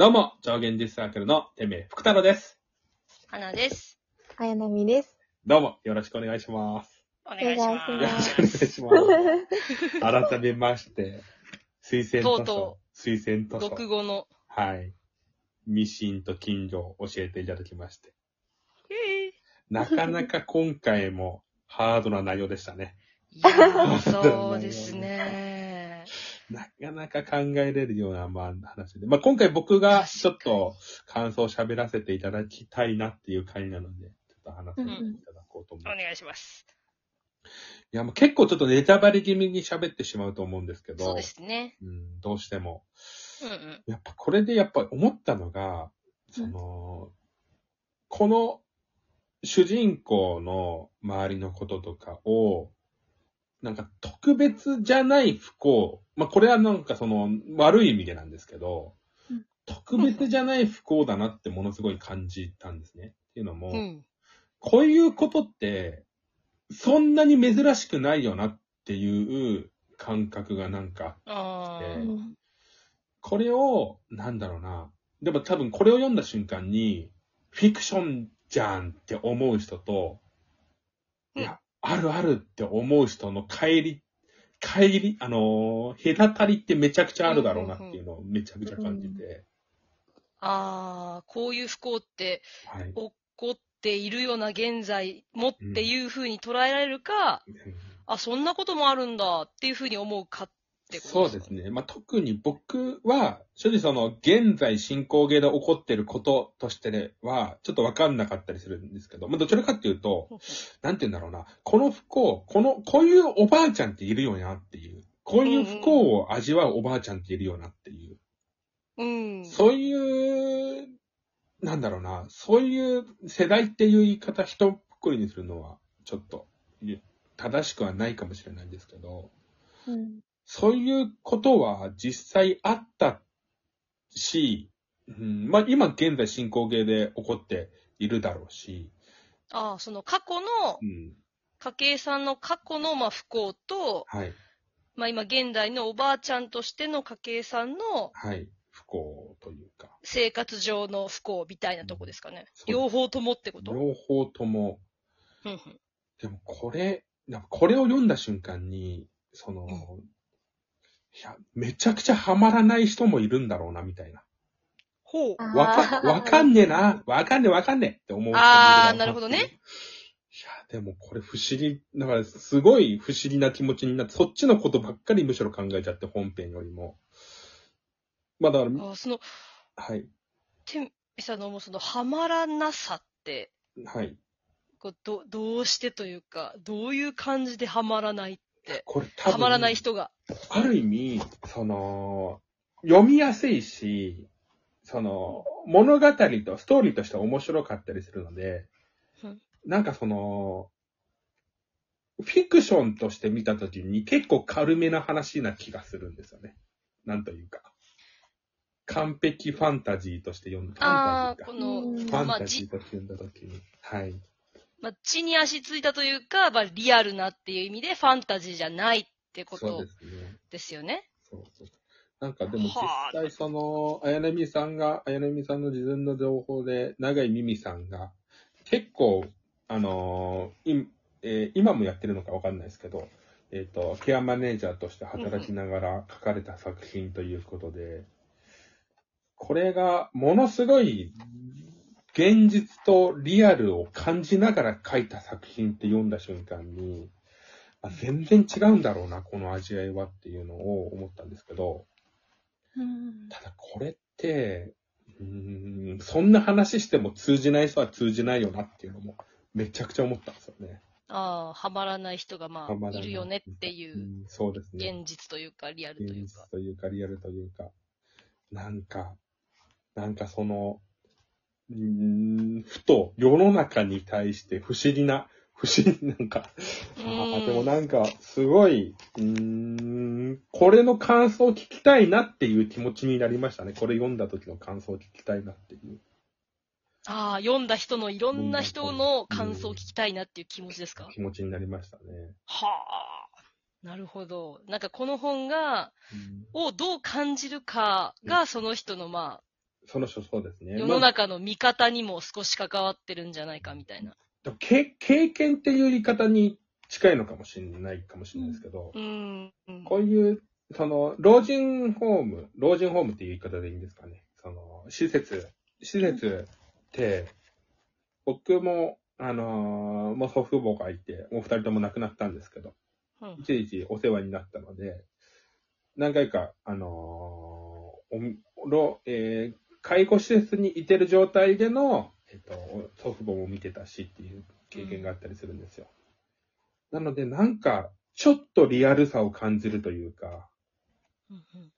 どうも、上限ディスサークルのてめえ福太郎です。花です。綾波です。どうも、よろしくお願いします。お願いしまおよ。ろしくお願いします。改めまして、推薦図書とうと、推薦図書読、語の。はい。ミシンと金魚を教えていただきまして。へえなかなか今回もハードな内容でしたね。いやー、そうですね。なかなか考えれるような、まあ、話で。まあ、今回僕がちょっと感想を喋らせていただきたいなっていう回なので、ちょっと話させていただこうと思います。お願いします。いや、もう結構ちょっとネタバレ気味に喋ってしまうと思うんですけど、そうですね。うん、どうしても。うんうん。やっぱこれでやっぱ思ったのが、その、この主人公の周りのこととかを、なんか特別じゃない不幸、まあこれはなんかその悪い意味でなんですけど、うん特別じゃない不幸だなってものすごい感じたんですね。っていうのも、うん。こういうことって、そんなに珍しくないよなっていう感覚がなんか、あえーーこれを、なんだろうな。でも多分これを読んだ瞬間に、フィクションじゃんって思う人と、いや、あるあるって思う人の帰り、帰り、あのー隔たりってめちゃくちゃあるだろうなっていうのをめちゃくちゃ感じて、あー、こういう不幸ってはい。起こっているような現在もっていうふうに捉えられるか、あ、そんなこともあるんだっていうふうに思うかってことそうですね。まあ、特に僕は、正直その、現在進行形で起こってることとしては、ちょっとわかんなかったりするんですけど、まあ、どちらかっていうと、なんて言うんだろうな。この不幸、この、こういうおばあちゃんっているよなっていう。こういう不幸を味わうおばあちゃんっているよなっていう。うん。そういう、なんだろうな。そういう世代っていう言い方一括りにするのは、ちょっと、正しくはないかもしれないんですけど、うん。そういうことは実際あったし、うん、まあ今現在進行形で起こっているだろうし、あー、その過去のう、ん、家計さんの過去のまあ不幸と、はい、まあ今現代のおばあちゃんとしての家計さんのはい、不幸というか、生活上の不幸みたいなとこですかね。そう両方ともってこと？両方とも、うんうん。でもこれ、これを読んだ瞬間に、その、んいや、めちゃくちゃハマらない人もいるんだろうな、みたいな。ほう。わか、わかんねえな、わかんねえわかんねえって思うあーなるほどね。いや、でもこれ不思議、だからすごい不思議な気持ちになって、そっちのことばっかりむしろ考えちゃって、本編よりも。まあだから、あーその、はい、てんさんのもうその、はまらなさって、はい。こうどどうしてというか、どういう感じではまらないって、これ多分、はまらない人が。ある意味、その、読みやすいし、その、物語とストーリーとして面白かったりするのでうん、なんかその、フィクションとして見たときに結構軽めな話な気がするんですよね。なんというか。完璧ファンタジーとして読んだ。ああ、ファンタジーこの。ファンまあ、タジーじ、として読んだときに。はい。まあ、地に足ついたというか、まあ、リアルなっていう意味で、ファンタジーじゃないってことですよね？そうそう。なんかでも実はあ際その、綾波さんが、綾波さんの自分の情報で、長井美美さんが、結構、あのーいえー今もやってるのかわかんないですけど、えっ、と、ケアマネージャーとして働きながら書かれた作品ということで、これがものすごい現実とリアルを感じながら書いた作品って読んだ瞬間に、あ全然違うんだろうな、この味わいはっていうのを思ったんですけど、うん。ただこれって、うーん、そんな話しても通じない人は通じないよなっていうのもめちゃくちゃ思ったんですよね。ああ、はまらない人がまあ、いいるよねっていうう、ん、そうですね。現実というか、リアルと現いうか。実というかリアルというか、なんか、なんかその、うーん、ふと世の中に対して不思議な、不思議なんか、あーでもなんか、すごい、うーん、これの感想を聞きたいなっていう気持ちになりましたね。これ読んだ時の感想を聞きたいなっていう。ああ、読んだ人のいろんな人の感想を聞きたいなっていう気持ちですか、気持ちになりましたね。はあ。なるほど。なんかこの本が、うんをどう感じるかが、その人のまあ、その人そうですね。世の中の見方にも少し関わってるんじゃないかみたいな。でも経経験っていう言い方に近いのかもしれないかもしれないですけど、うん。うんこういう、その、老人ホーム、老人ホームっていう言い方でいいんですかね。その、施設、施設って、僕も、あのーもう祖父母がいて、もう二人とも亡くなったんですけど、うんいちいちお世話になったので、何回か、あのーおろえー介護施設にいてる状態での、えっと、祖父母も見てたしっていう経験があったりするんですよ。なので、なんか、ちょっとリアルさを感じるというか、うんうん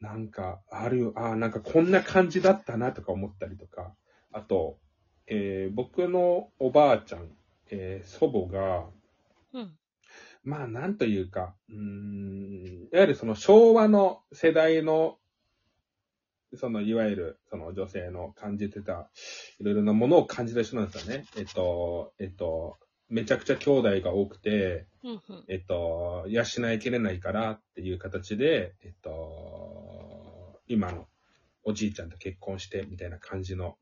なんか、あるよ、ああ、なんかこんな感じだったなとか思ったりとか、あと、えー僕のおばあちゃん、えー祖母が、うん。まあ、なんというか、うーん、いわゆるその昭和の世代の、その、いわゆる、その女性の感じてた、いろいろなものを感じた人なんですよね。えっと、えっと、めちゃくちゃ兄弟が多くて、うんうんえっと、養いきれないからっていう形で、えっと、今のおじいちゃんと結婚してみたいな感じの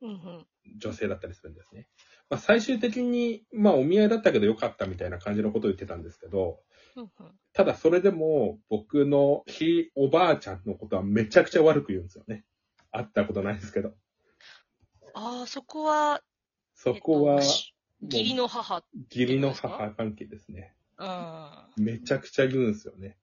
女性だったりするんですね。まあ、最終的に、まあ、お見合いだったけどよかったみたいな感じのことを言ってたんですけど、ただそれでも僕のひおばあちゃんのことはめちゃくちゃ悪く言うんですよね。会ったことないですけど。ああ、そこは、そこはえっ、とし義理の母。義理の母関係ですね。うん。めちゃくちゃ言うんですよね。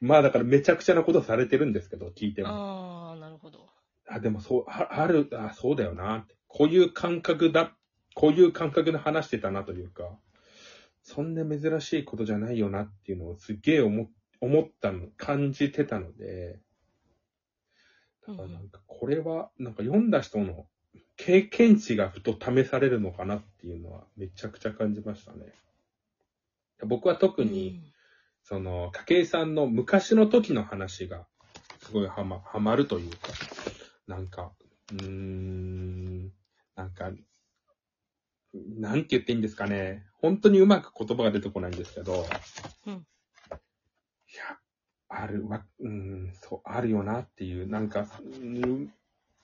まあだからめちゃくちゃなことされてるんですけど、聞いても。ああ、なるほど。あ、でもそう、あある、あ、そうだよな。こういう感覚だ、こういう感覚で話してたなというか、そんな珍しいことじゃないよなっていうのをすげえ思、思ったの、感じてたので、だからなんかこれは、なんか読んだ人の経験値がふと試されるのかなっていうのはめちゃくちゃ感じましたね。僕は特に、その、筧さんの昔の時の話が、すごいはま、はまるというか、なんか、うーん、なんか、なんて言っていいんですかね。本当にうまく言葉が出てこないんですけど、うんいや、あるわ、うん、そう、あるよなっていう、なんか、うん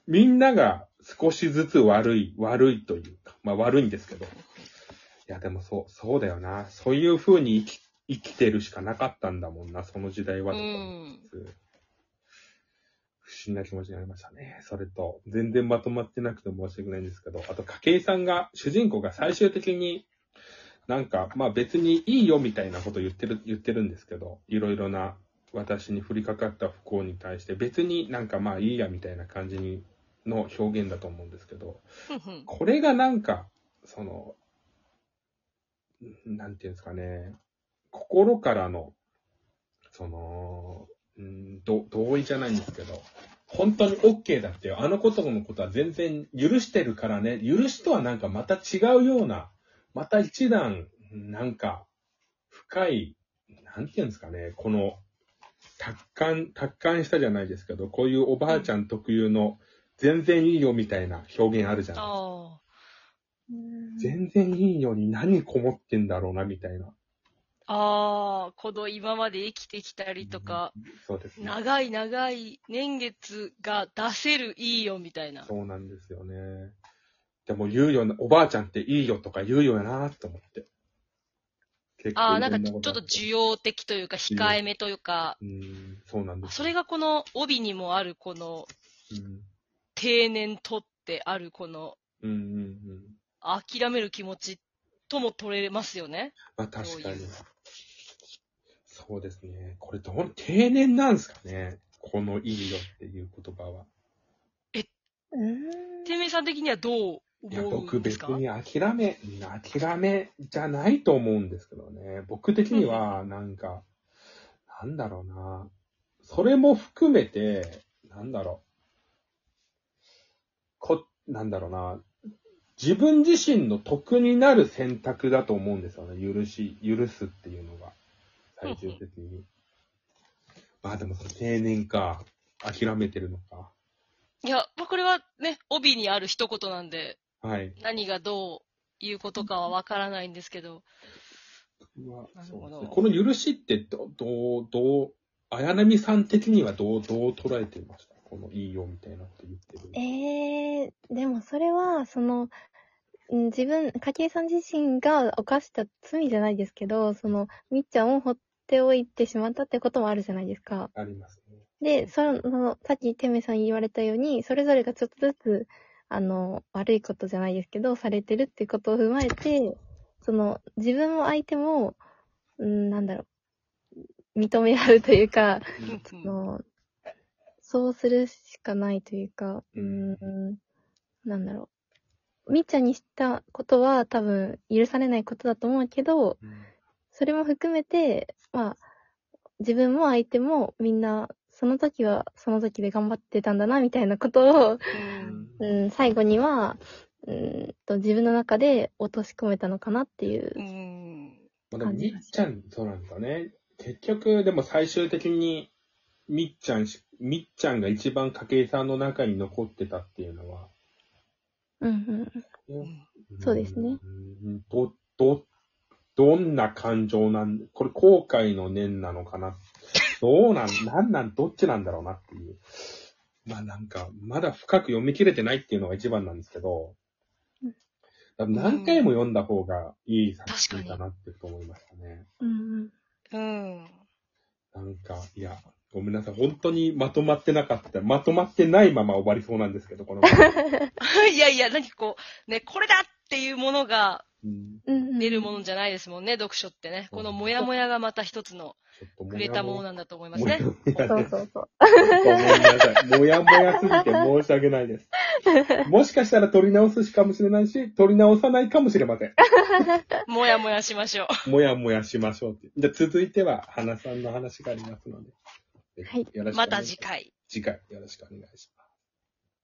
みんなが少しずつ悪い、悪いというか、まあ悪いんですけど、いや、でもそう、そうだよな。そういう風に生き生きてるしかなかったんだもんな、その時代はとか思いつつ不思議な気持ちになりましたね。それと、全然まとまってなくて申し訳ないんですけど、あと、筧さんが、主人公が最終的に、なんか、まあ別にいいよみたいなこと言ってる、言ってるんですけど、いろいろな私に降りかかった不幸に対して、別になんかまあいいやみたいな感じに、の表現だと思うんですけど、これがなんか、その、なんていうんですかね、心からの、その、うん、ど同意じゃないんですけど、本当に OK だってよ。あのことのことは全然許してるからね。許しとはなんかまた違うような、また一段、なんか、深い、なんていうんですかね、この、達観、達観したじゃないですけど、こういうおばあちゃん特有の、全然いいよみたいな表現あるじゃないですか。あうん全然いいように何こもってんだろうな、みたいな。あ。ああ、この今まで生きてきたりとか、そうですね。長い長い年月が出せるいいよみたいな。そうなんですよね。でも言うよな、おばあちゃんっていいよとか言うよなって思って。結ああ、なんかいちょっと需要的というか、控えめというか、うん、そうなんです。それがこの帯にもあるこのうん、定年とってあるこのうん、うん、うん。諦める気持ちとも取れますよね。まあ確かにそうですね。これどう、定年なんですかね？このいいよっていう言葉は。うんてめいさん的にはどういや、思僕別に諦め、諦めじゃないと思うんですけどね。僕的には、なんか、なんだろうな。それも含めて、なんだろう。こ、なんだろうな。自分自身の得になる選択だと思うんですよね。許し、許すっていうのが。最終的に。まあでも、その定年か。諦めてるのか。いや、まあこれはね、帯にある一言なんで、はい。何がどういうことかはわからないんですけど、うわなるほどそうですね。この許しってど、どう、どう、綾波さん的にはどう、どう捉えていました？ここのいいよみたいなこと言ってる。えー、でもそれは、その、ん自分、かけいさん自身が犯した罪じゃないですけど、その、みっちゃんを放っておいてしまったってこともあるじゃないですか。ありますね。で、その、さっきてめさん言われたように、それぞれがちょっとずつ、あの、悪いことじゃないですけど、されてるってことを踏まえて、その、自分も相手も、うん、なんだろう、認め合うというか、その、そうするしかないというか、うーん、なんだろう。みっちゃんにしたことは多分許されないことだと思うけど、うん。それも含めて、まあ、自分も相手もみんな、その時はその時で頑張ってたんだな、みたいなことを、うんうん、最後には、うんと、自分の中で落とし込めたのかなっていうう。ん。まあでも、みっちゃん、そうなんだね。結局、でも最終的に、みっちゃんし、みっちゃんが一番筧さんの中に残ってたっていうのは、うんうん。うんそうですねうん。ど、ど、どんな感情なん、これ後悔の念なのかな。どうなん、なんなん、どっちなんだろうなっていう。まあなんか、まだ深く読み切れてないっていうのが一番なんですけど何回も読んだ方がいい作品だなって思いましたね。うんうん。なんか、いや、ごめんなさい。本当にまとまってなかった。まとまってないまま終わりそうなんですけど、この。いやいや、何かこう、ね、これだっていうものが。出るものじゃないですもんね、読書ってね。このモヤモヤがまた一つのちょっとくれたものなんだと思いますね。そうそうそう。ごめんなさい。もやもやすぎて申し訳ないです。もしかしたら取り直すしかもしれないし、取り直さないかもしれません。もやもやしましょう。もやもやしましょうって。じゃあ続いては、花さんの話がありますので。はいよろしくお願いします。また次回。次回よろしくお願いします。